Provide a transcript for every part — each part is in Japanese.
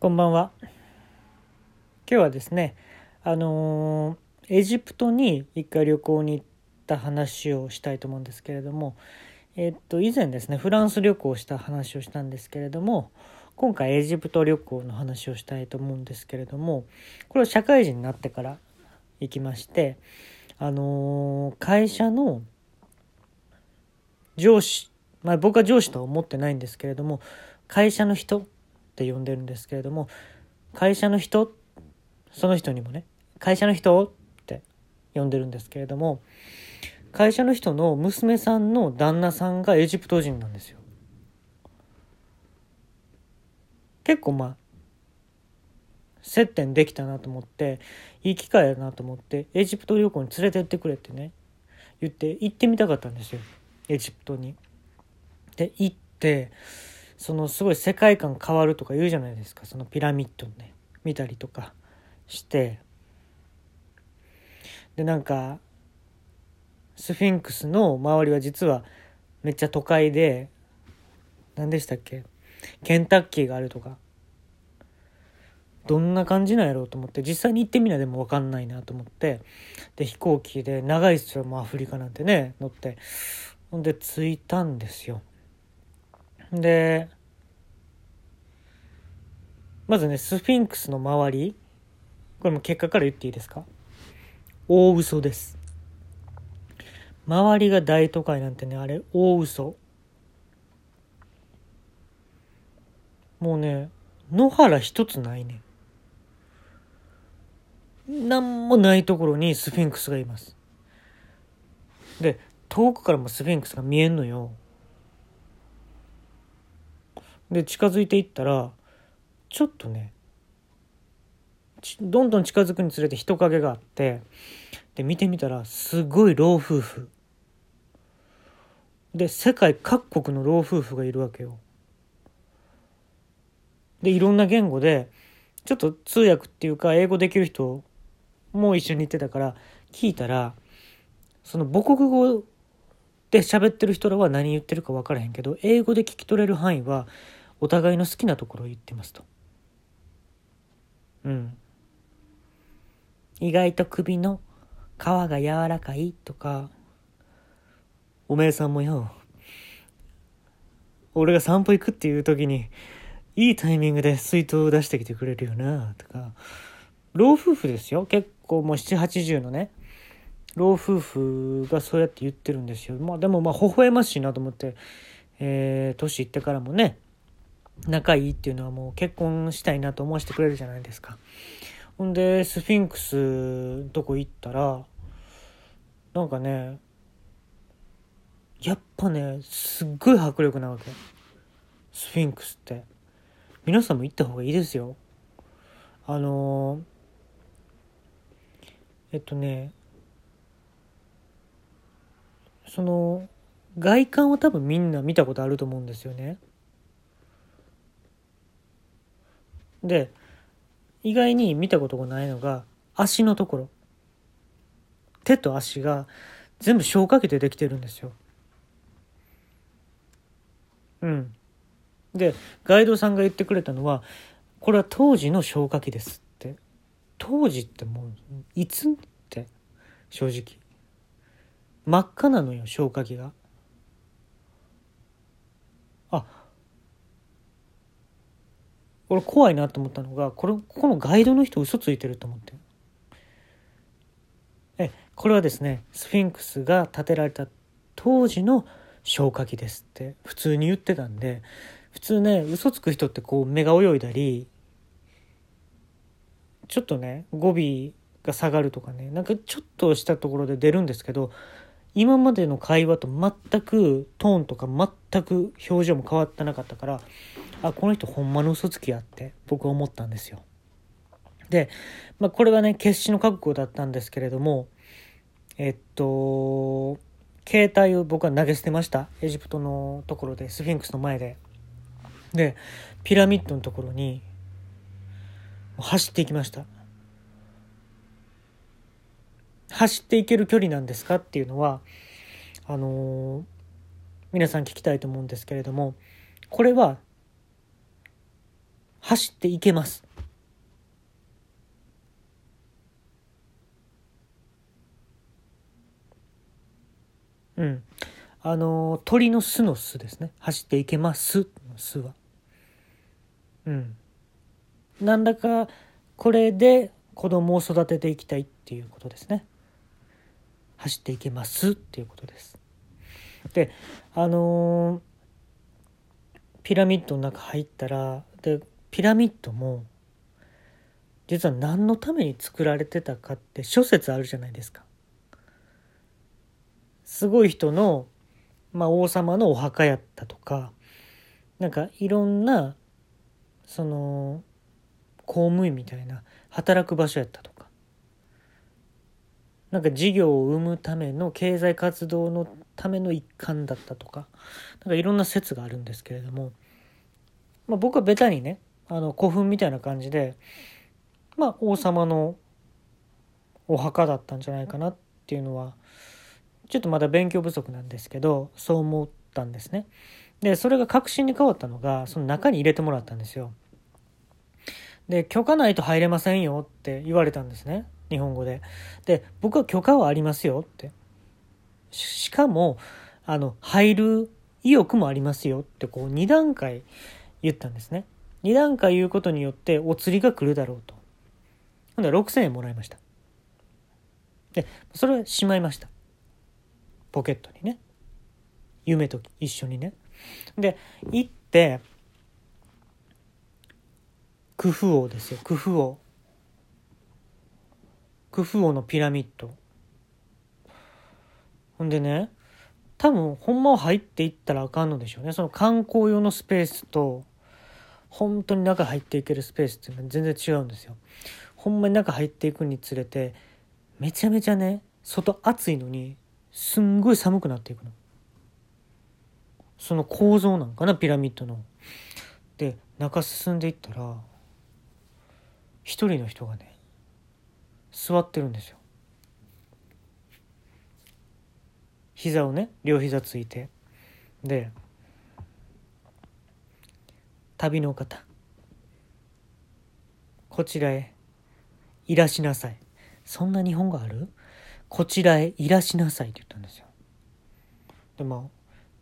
こんばんは。今日はですね、あのー、エジプトに一回旅行に行った話をしたいと思うんですけれども、えっと、以前ですね、フランス旅行した話をしたんですけれども、今回エジプト旅行の話をしたいと思うんですけれども、これは社会人になってから行きまして、あのー、会社の上司、まあ僕は上司とは思ってないんですけれども、会社の人って呼んでるんですけれども会社の人その人にもね会社の人って呼んでるんですけれども会社の人の娘さんの旦那さんがエジプト人なんですよ。結構まあ接点できたなと思っていい機会だなと思ってエジプト旅行に連れてってくれってね言って行ってみたかったんですよエジプトに。で行ってそのすごい世界観変わるとか言うじゃないですか。そのピラミッドね見たりとかして。でなんかスフィンクスの周りは実はめっちゃ都会で何でしたっけ？ケンタッキーがあるとか。どんな感じなんやろうと思って。実際に行ってみなでも分かんないなと思って。で飛行機で長いっすよもアフリカなんてね乗って。ほんで着いたんですよ。でまずねスフィンクスの周りこれも結果から言っていいですか？大嘘です。周りが大都会なんてねあれ大嘘。もうね野原一つないね何もないところにスフィンクスがいます。で遠くからもスフィンクスが見えんのよ。で近づいていったらちょっとねどんどん近づくにつれて人影があってで見てみたらすごい老夫婦で世界各国の老夫婦がいるわけよ。でいろんな言語でちょっと通訳っていうか英語できる人も一緒に行ってたから聞いたらその母国語で喋ってる人らは何言ってるか分からへんけど英語で聞き取れる範囲はお互いの好きなところを言ってますと。うん。意外と首の皮が柔らかいとか、おめえさんもよ、俺が散歩行くっていう時に、いいタイミングで水筒を出してきてくれるよな、とか、老夫婦ですよ。結構もう7、80のね、老夫婦がそうやって言ってるんですよ。まあでもまあ微笑ましいなと思って、えー、年いってからもね、仲いいっていうのはもう結婚したいなと思わせてくれるじゃないですか。ほんでスフィンクスとこ行ったらなんかねやっぱねすっごい迫力なわけ。スフィンクスって。皆さんも行った方がいいですよ。あのえっとねその外観は多分みんな見たことあると思うんですよね。で意外に見たことがないのが足のところ手と足が全部消火器でできてるんですよ。うん。でガイドさんが言ってくれたのはこれは当時の消火器ですって当時ってもういつって正直真っ赤なのよ消火器が。あ俺怖いなと思ったのがこれここのガイドの人嘘ついてると思って。えこれはですねスフィンクスが建てられた当時の消火器ですって普通に言ってたんで普通ね嘘つく人ってこう目が泳いだりちょっとね語尾が下がるとかねなんかちょっとしたところで出るんですけど今までの会話と全くトーンとか全く表情も変わってなかったからあこの人ほんまの嘘つきやって僕は思ったんですよ。で、まあ、これはね決死の覚悟だったんですけれどもえっと携帯を僕は投げ捨てましたエジプトのところでスフィンクスの前で。でピラミッドのところに走っていきました。走っていける距離なんですかっていうのはあのー、皆さん聞きたいと思うんですけれどもこれは走っていけます。うん。あの鳥の巣の巣ですね。走っていけます巣は。うん。なんだかこれで子供を育てていきたいっていうことですね。走っていけますっていうことですであのーピラミッドの中入ったらでピラミッドも実は何のために作られてたかって諸説あるじゃないですか。すごい人の、まあ、王様のお墓やったとかなんかいろんなその公務員みたいな働く場所やったとかなんか事業を生むための経済活動のための一環だったとかなんかいろんな説があるんですけれども、まあ、僕はベタにねあの古墳みたいな感じでまあ王様のお墓だったんじゃないかなっていうのはちょっとまだ勉強不足なんですけどそう思ったんですね。でそれが確信に変わったのがその中に入れてもらったんですよ。で許可ないと入れませんよって言われたんですね日本語で。で僕は許可はありますよって。しかもあの入る意欲もありますよってこう2段階言ったんですね。2段階言うことによってお釣りが来るだろうと。ほんで6000円もらいました。でそれはしまいました。ポケットにね。夢と一緒にね。で行ってクフ王ですよ。クフ王。クフ王のピラミッド。ほんでね多分ほんまは入っていったらあかんのでしょうね。その観光用のスペースと本当に中入っていけるスペースっていうのは全然違うんですよ。ほんまに中入っていくにつれてめちゃめちゃね外暑いのにすんごい寒くなっていくの。その構造なんかなピラミッドの。で中進んでいったら一人の人がね座ってるんですよ。膝をね両膝ついて。で旅の方。こちらへいらしなさい。そんな日本語ある？こちらへいらしなさいって言ったんですよ。でまあ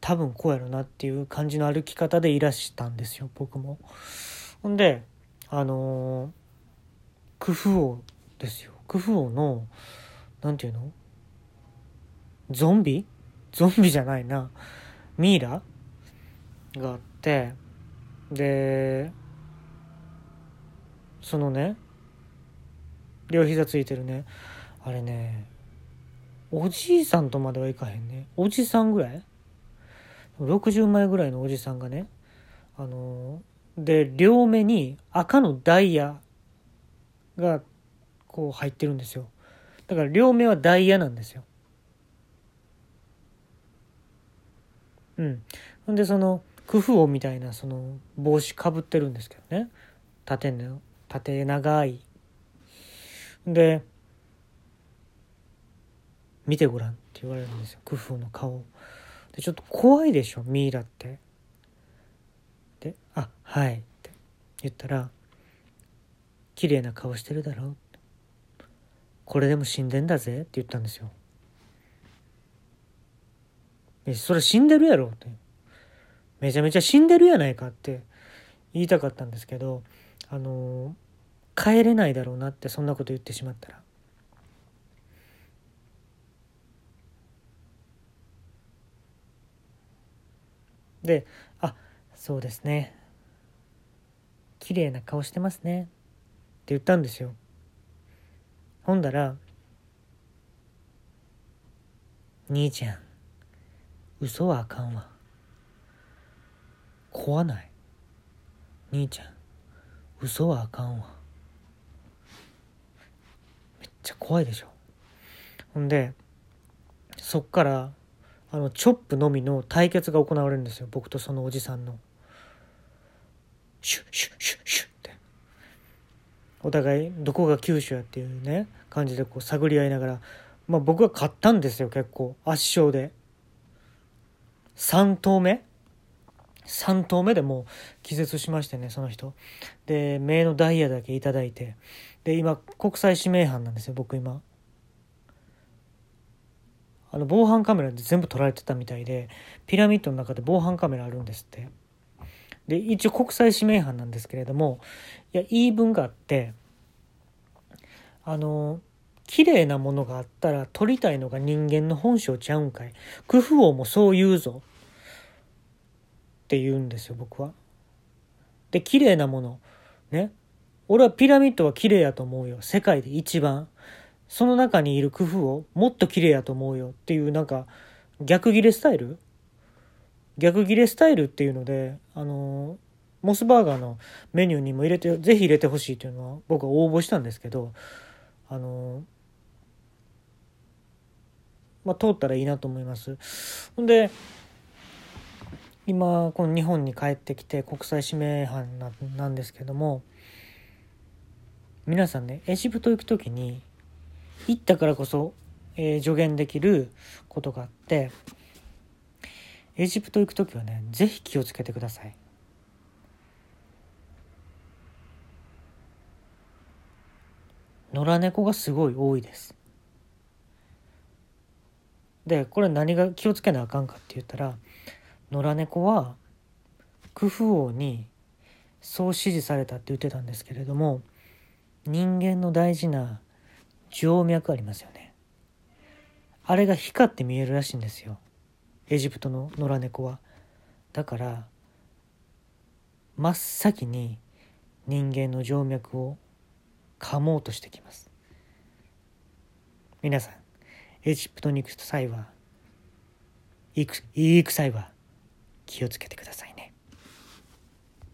多分こうやろなっていう感じの歩き方でいらしたんですよ僕も。ほんであのー、クフ王ですよ。クフ王のなんていうの？ゾンビ？ゾンビじゃないな。ミイラ？があってでそのね両膝ついてるねあれねおじいさんとまではいかへんね。おじさんぐらい？60枚ぐらいのおじさんがねあので両目に赤のダイヤがこう入ってるんですよ。だから両目はダイヤなんですよ。うん。ほんでそのクフ王みたいなその帽子かぶってるんですけどね。縦の縦長い。で見てごらんって言われるんですよ。クフ王の顔。でちょっと怖いでしょミイラって。で「あはい」って言ったら「綺麗な顔してるだろう」って」これでも死んでんだぜ」って言ったんですよ。それ死んでるやろって。めちゃめちゃ死んでるやないかって。言いたかったんですけどあの帰れないだろうなってそんなこと言ってしまったら。で「あそうですね。綺麗な顔してますね」って言ったんですよ。ほんだら「兄ちゃん嘘はあかんわ。怖ない。兄ちゃん嘘はあかんわ。めっちゃ怖いでしょ。ほんでそっからあのチョップのみの対決が行われるんですよ。僕とそのおじさんの。シュッシュッシュッシュッってお互いどこが九州やっていうね感じでこう探り合いながらまあ僕は勝ったんですよ結構。圧勝で。3投目？3投目でもう気絶しましてねその人。で目のダイヤだけ頂いて。で今国際指名犯なんですよ僕今。あの防犯カメラで全部撮られてたみたいでピラミッドの中で防犯カメラあるんですって。で一応国際指名犯なんですけれどもいや言い分があってあの綺麗なものがあったら撮りたいのが人間の本性ちゃうんかい。工夫王もそう言うぞ。って言うんですよ僕は。で綺麗なもの。ね。俺はピラミッドは綺麗やと思うよ。世界で一番。その中にいる工夫をもっと綺麗やと思うよ。っていうなんか逆ギレスタイル逆ギレスタイルっていうのであのモスバーガーのメニューにも入れてぜひ入れてほしいっていうのは僕は応募したんですけどあのまあ通ったらいいなと思います。ほんで今この日本に帰ってきて国際指名犯ななんですけども皆さんねエジプト行く時に行ったからこそ、えー、助言できることがあってエジプト行く時はね是非気をつけてください。野良猫がすごい多いです。でこれ何が気をつけなあかんかって言ったら野良猫はクフ王にそう指示されたって言ってたんですけれども人間の大事な静脈ありますよねあれが光って見えるらしいんですよエジプトの野良猫は。だから真っ先に人間の静脈を噛もうとしてきます。皆さんエジプトに行く際は行く行く際は気をつけてくださいね。